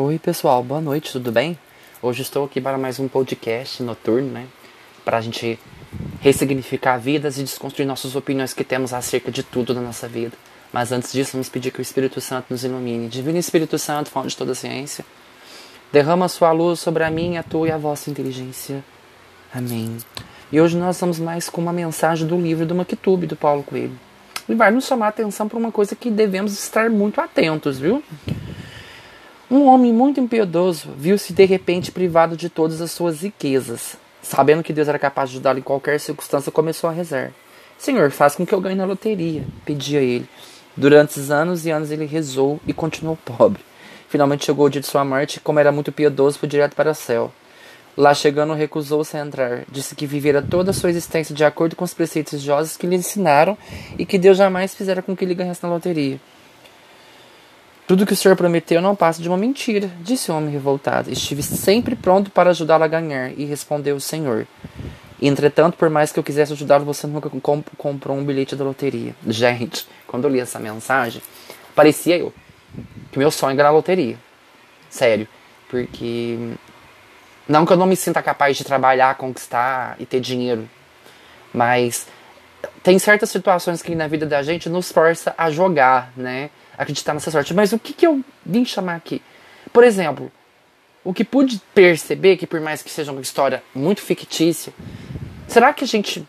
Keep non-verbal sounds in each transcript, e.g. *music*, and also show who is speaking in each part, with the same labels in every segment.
Speaker 1: Oi, pessoal, boa noite, tudo bem? Hoje estou aqui para mais um podcast noturno, né? Para a gente ressignificar vidas e desconstruir nossas opiniões que temos acerca de tudo na nossa vida. Mas antes disso, vamos pedir que o Espírito Santo nos ilumine. Divino Espírito Santo, fonte de toda a ciência, derrama sua luz sobre a minha, a tua e a vossa inteligência. Amém. E hoje nós vamos mais com uma mensagem do livro do Maktub, do Paulo Coelho. E vai nos chamar a atenção para uma coisa que devemos estar muito atentos, viu? Um homem muito impiedoso viu-se de repente privado de todas as suas riquezas. Sabendo que Deus era capaz de ajudá-lo em qualquer circunstância, começou a rezar. Senhor, faz com que eu ganhe na loteria, pedia ele. Durante esses anos e anos ele rezou e continuou *laughs* pobre. Finalmente chegou o dia de sua morte e, como era muito piedoso, foi direto para o céu. Lá chegando, recusou-se a entrar. Disse que vivera toda a sua existência de acordo com os preceitos religiosos que lhe ensinaram e que Deus jamais fizera com que ele ganhasse na loteria. Tudo que o senhor prometeu não passa de uma mentira, disse o homem revoltado. Estive sempre pronto para ajudá-lo a ganhar, e respondeu o senhor. Entretanto, por mais que eu quisesse ajudá-lo, você nunca comp comprou um bilhete da loteria. Gente, quando eu li essa mensagem, parecia eu que meu sonho era a loteria. Sério. Porque. Não que eu não me sinta capaz de trabalhar, conquistar e ter dinheiro. Mas tem certas situações que na vida da gente nos força a jogar, né? Acreditar nessa sorte. Mas o que, que eu vim chamar aqui? Por exemplo, o que pude perceber, que por mais que seja uma história muito fictícia, será que a gente.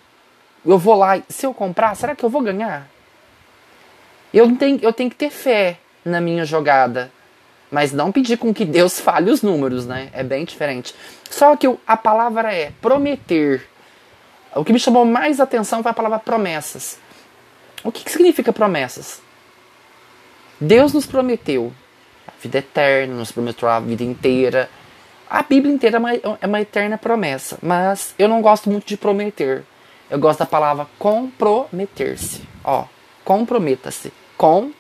Speaker 1: Eu vou lá, se eu comprar, será que eu vou ganhar? Eu tenho, eu tenho que ter fé na minha jogada. Mas não pedir com que Deus fale os números, né? É bem diferente. Só que a palavra é prometer. O que me chamou mais atenção foi a palavra promessas. O que, que significa promessas? Deus nos prometeu a vida eterna, nos prometeu a vida inteira. A Bíblia inteira é uma, é uma eterna promessa, mas eu não gosto muito de prometer. Eu gosto da palavra comprometer-se. Ó, comprometa-se. Com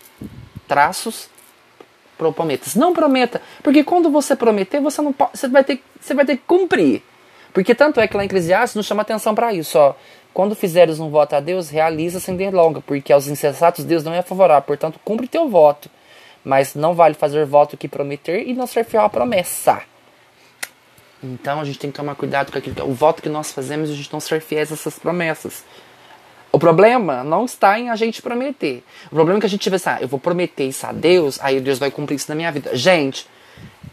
Speaker 1: traços prometa-se. Não prometa, porque quando você prometer, você não pode, você vai ter, você vai ter que cumprir. Porque tanto é que lá em Eclesiastes nos chama atenção para isso, ó. Quando fizeres um voto a Deus, realiza sem delonga, porque aos insensatos Deus não é favorável, portanto, cumpre teu voto. Mas não vale fazer voto que prometer e não ser fiel à promessa. Então a gente tem que tomar cuidado com aquilo o voto que nós fazemos, a gente não ser fiéis a essas promessas. O problema não está em a gente prometer. O problema é que a gente pensa, ah, eu vou prometer isso a Deus, aí Deus vai cumprir isso na minha vida. Gente,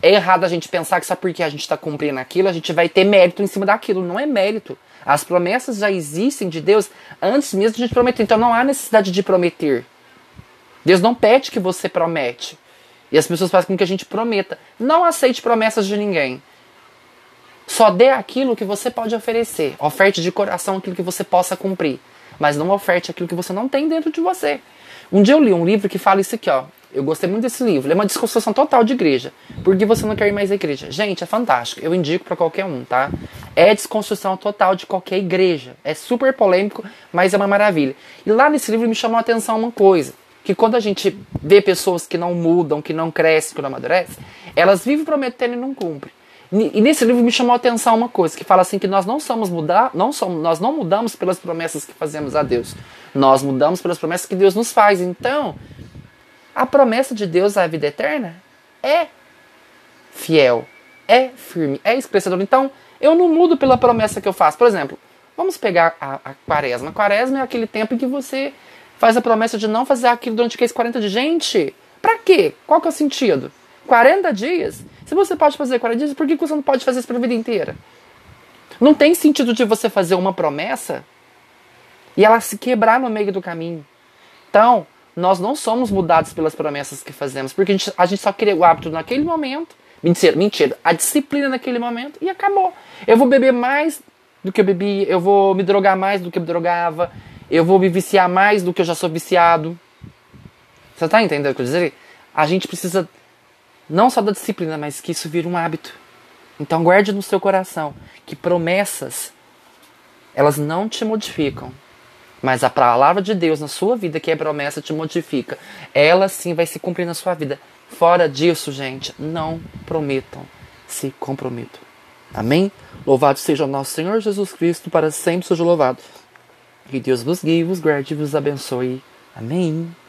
Speaker 1: é errado a gente pensar que só porque a gente está cumprindo aquilo, a gente vai ter mérito em cima daquilo. Não é mérito. As promessas já existem de Deus antes mesmo de a gente prometer. Então não há necessidade de prometer. Deus não pede que você promete. E as pessoas fazem com que a gente prometa. Não aceite promessas de ninguém. Só dê aquilo que você pode oferecer. Oferte de coração aquilo que você possa cumprir. Mas não oferte aquilo que você não tem dentro de você. Um dia eu li um livro que fala isso aqui, ó. Eu gostei muito desse livro. É uma desconstrução total de igreja. Por que você não quer ir mais à igreja? Gente, é fantástico. Eu indico para qualquer um, tá? É desconstrução total de qualquer igreja. É super polêmico, mas é uma maravilha. E lá nesse livro me chamou a atenção uma coisa. Que quando a gente vê pessoas que não mudam, que não crescem, que não amadurecem, elas vivem prometendo e não cumprem. E nesse livro me chamou a atenção uma coisa, que fala assim que nós não somos mudar, não somos, nós não mudamos pelas promessas que fazemos a Deus. Nós mudamos pelas promessas que Deus nos faz. Então, a promessa de Deus à vida eterna é fiel, é firme, é expressador. Então, eu não mudo pela promessa que eu faço. Por exemplo, vamos pegar a, a quaresma. A quaresma é aquele tempo em que você faz a promessa de não fazer aquilo durante aqueles 40 dias. Gente, pra quê? Qual que é o sentido? 40 dias? Se você pode fazer 40 dias, por que você não pode fazer isso para a vida inteira? Não tem sentido de você fazer uma promessa e ela se quebrar no meio do caminho. Então, nós não somos mudados pelas promessas que fazemos, porque a gente, a gente só queria o hábito naquele momento. Mentira, mentira. A disciplina naquele momento e acabou. Eu vou beber mais do que eu bebi, eu vou me drogar mais do que eu drogava, eu vou me viciar mais do que eu já sou viciado. Você tá entendendo o que eu dizer? A gente precisa não só da disciplina, mas que isso vira um hábito. Então guarde no seu coração que promessas elas não te modificam, mas a palavra de Deus na sua vida, que é promessa, te modifica. Ela sim vai se cumprir na sua vida. Fora disso, gente, não prometam, se comprometam. Amém? Louvado seja o nosso Senhor Jesus Cristo, para sempre seja louvado. Que Deus vos guie, vos guarde e vos abençoe. Amém.